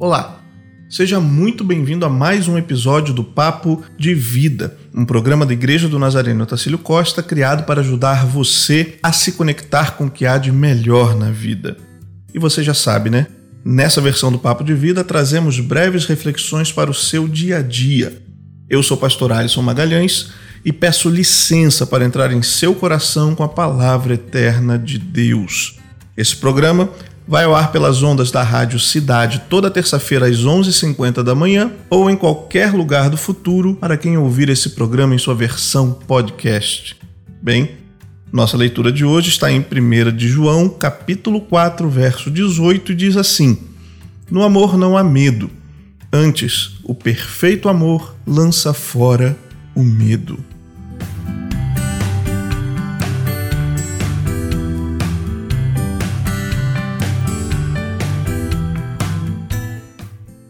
Olá, seja muito bem-vindo a mais um episódio do Papo de Vida, um programa da Igreja do Nazareno Tacílio Costa criado para ajudar você a se conectar com o que há de melhor na vida. E você já sabe, né? Nessa versão do Papo de Vida trazemos breves reflexões para o seu dia a dia. Eu sou o pastor Alisson Magalhães e peço licença para entrar em seu coração com a palavra eterna de Deus. Esse programa vai ao ar pelas ondas da Rádio Cidade toda terça-feira às 11h50 da manhã ou em qualquer lugar do futuro para quem ouvir esse programa em sua versão podcast. Bem, nossa leitura de hoje está em 1 de João, capítulo 4, verso 18 e diz assim: No amor não há medo, antes o perfeito amor lança fora o medo.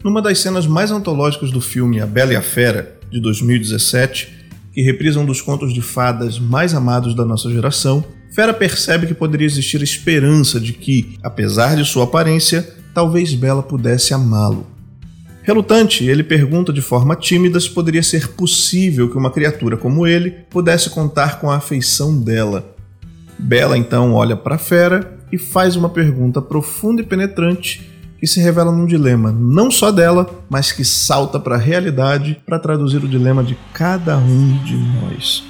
Numa das cenas mais antológicas do filme A Bela e a Fera, de 2017, que reprisa um dos contos de fadas mais amados da nossa geração, Fera percebe que poderia existir esperança de que, apesar de sua aparência, talvez Bela pudesse amá-lo. Relutante, ele pergunta de forma tímida se poderia ser possível que uma criatura como ele pudesse contar com a afeição dela. Bela então olha para fera e faz uma pergunta profunda e penetrante que se revela num dilema não só dela, mas que salta para a realidade para traduzir o dilema de cada um de nós.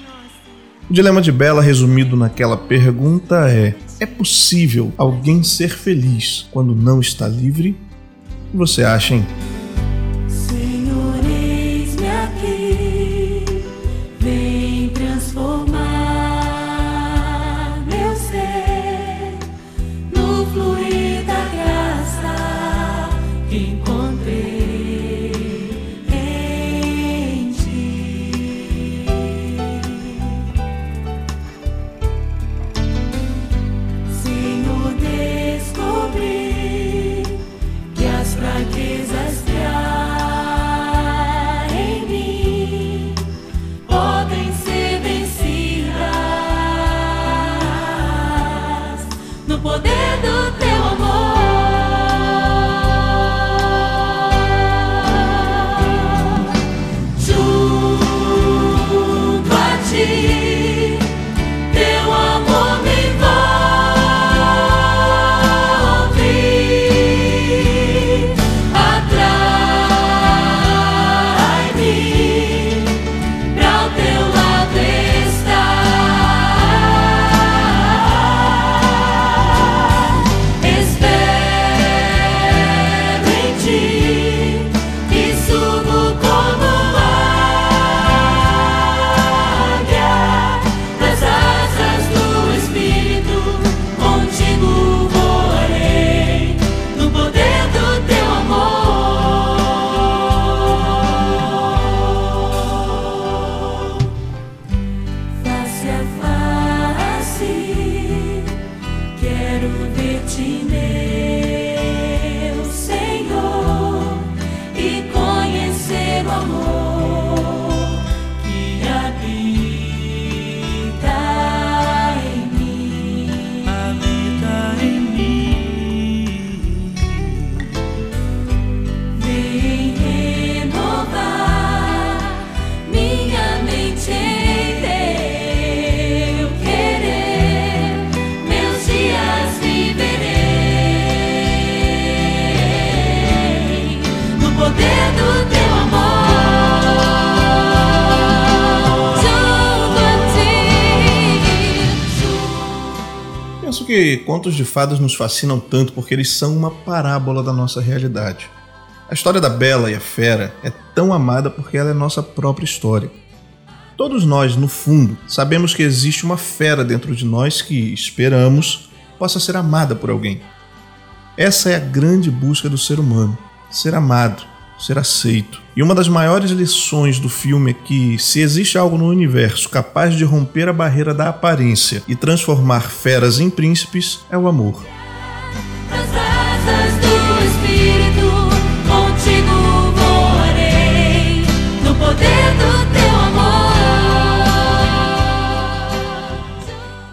O dilema de Bela, resumido naquela pergunta, é: é possível alguém ser feliz quando não está livre? Você acha, hein? Que contos de fadas nos fascinam tanto porque eles são uma parábola da nossa realidade. A história da Bela e a Fera é tão amada porque ela é nossa própria história. Todos nós, no fundo, sabemos que existe uma fera dentro de nós que esperamos possa ser amada por alguém. Essa é a grande busca do ser humano: ser amado, ser aceito. E uma das maiores lições do filme é que, se existe algo no universo capaz de romper a barreira da aparência e transformar feras em príncipes, é o amor.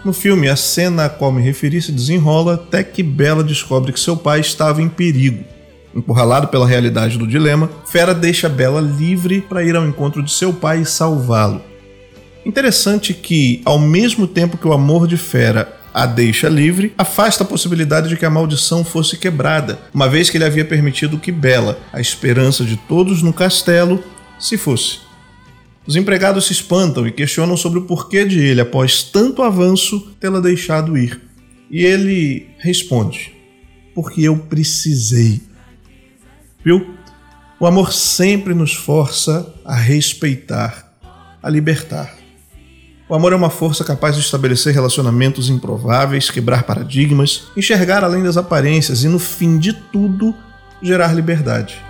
No filme, a cena a qual me referi se desenrola até que Bella descobre que seu pai estava em perigo Empurralado pela realidade do dilema, Fera deixa Bela livre para ir ao encontro de seu pai e salvá-lo. Interessante que, ao mesmo tempo que o amor de Fera a deixa livre, afasta a possibilidade de que a maldição fosse quebrada, uma vez que ele havia permitido que Bela, a esperança de todos no castelo, se fosse. Os empregados se espantam e questionam sobre o porquê de ele, após tanto avanço, tê-la deixado ir. E ele responde: Porque eu precisei. Viu? O amor sempre nos força a respeitar, a libertar. O amor é uma força capaz de estabelecer relacionamentos improváveis, quebrar paradigmas, enxergar além das aparências e, no fim de tudo, gerar liberdade.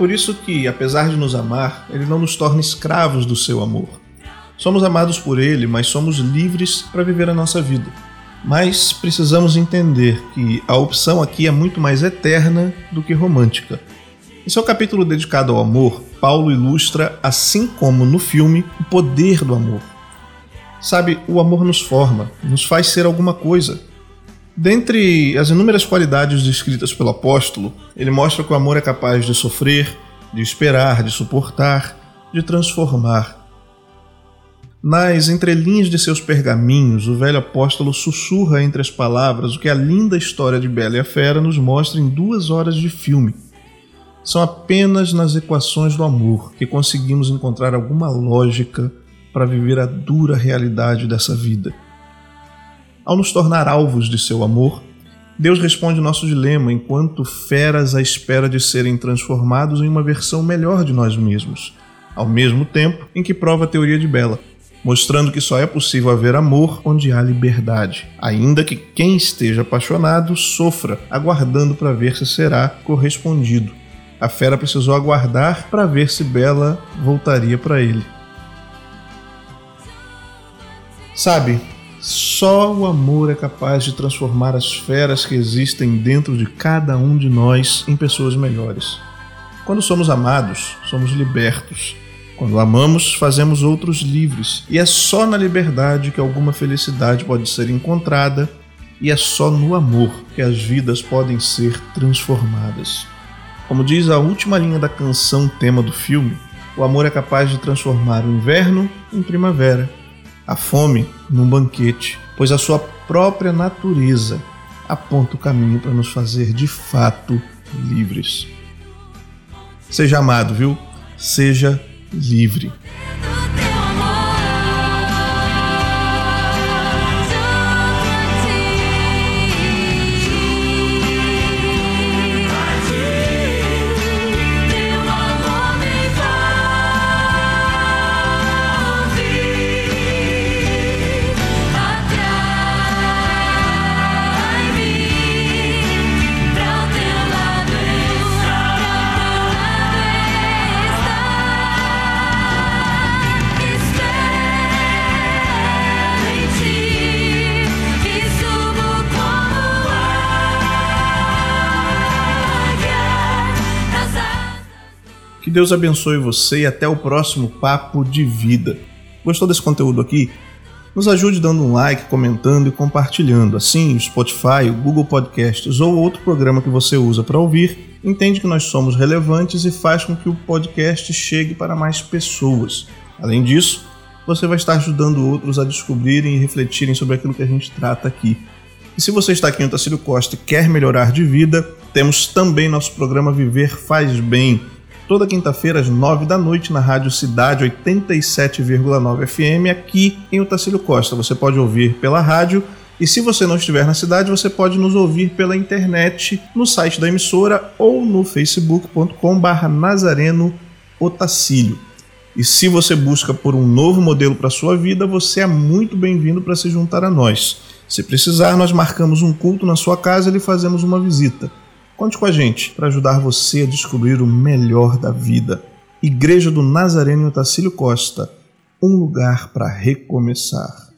Por isso que, apesar de nos amar, ele não nos torna escravos do seu amor. Somos amados por ele, mas somos livres para viver a nossa vida. Mas precisamos entender que a opção aqui é muito mais eterna do que romântica. Em seu capítulo dedicado ao amor, Paulo ilustra, assim como no filme, o poder do amor. Sabe, o amor nos forma, nos faz ser alguma coisa, Dentre as inúmeras qualidades descritas pelo apóstolo, ele mostra que o amor é capaz de sofrer, de esperar, de suportar, de transformar. Nas entrelinhas de seus pergaminhos, o velho apóstolo sussurra entre as palavras o que a linda história de Bela e a Fera nos mostra em duas horas de filme. São apenas nas equações do amor que conseguimos encontrar alguma lógica para viver a dura realidade dessa vida. Ao nos tornar alvos de seu amor, Deus responde nosso dilema enquanto feras à espera de serem transformados em uma versão melhor de nós mesmos, ao mesmo tempo em que prova a teoria de Bela, mostrando que só é possível haver amor onde há liberdade, ainda que quem esteja apaixonado sofra, aguardando para ver se será correspondido. A fera precisou aguardar para ver se Bela voltaria para ele. Sabe, só o amor é capaz de transformar as feras que existem dentro de cada um de nós em pessoas melhores. Quando somos amados, somos libertos. Quando amamos, fazemos outros livres. E é só na liberdade que alguma felicidade pode ser encontrada, e é só no amor que as vidas podem ser transformadas. Como diz a última linha da canção tema do filme, o amor é capaz de transformar o inverno em primavera a fome num banquete, pois a sua própria natureza aponta o caminho para nos fazer de fato livres. Seja amado, viu? Seja livre. Que Deus abençoe você e até o próximo Papo de Vida. Gostou desse conteúdo aqui? Nos ajude dando um like, comentando e compartilhando. Assim, o Spotify, o Google Podcasts ou outro programa que você usa para ouvir entende que nós somos relevantes e faz com que o podcast chegue para mais pessoas. Além disso, você vai estar ajudando outros a descobrirem e refletirem sobre aquilo que a gente trata aqui. E se você está aqui no Tacílio Costa e quer melhorar de vida, temos também nosso programa Viver Faz Bem toda quinta-feira às nove da noite na Rádio Cidade 87,9 FM aqui em Otacílio Costa. Você pode ouvir pela rádio e se você não estiver na cidade, você pode nos ouvir pela internet no site da emissora ou no facebook.com/barra Nazareno Otacílio. E se você busca por um novo modelo para sua vida, você é muito bem-vindo para se juntar a nós. Se precisar, nós marcamos um culto na sua casa e lhe fazemos uma visita. Conte com a gente para ajudar você a descobrir o melhor da vida. Igreja do Nazareno Otacílio Costa um lugar para recomeçar.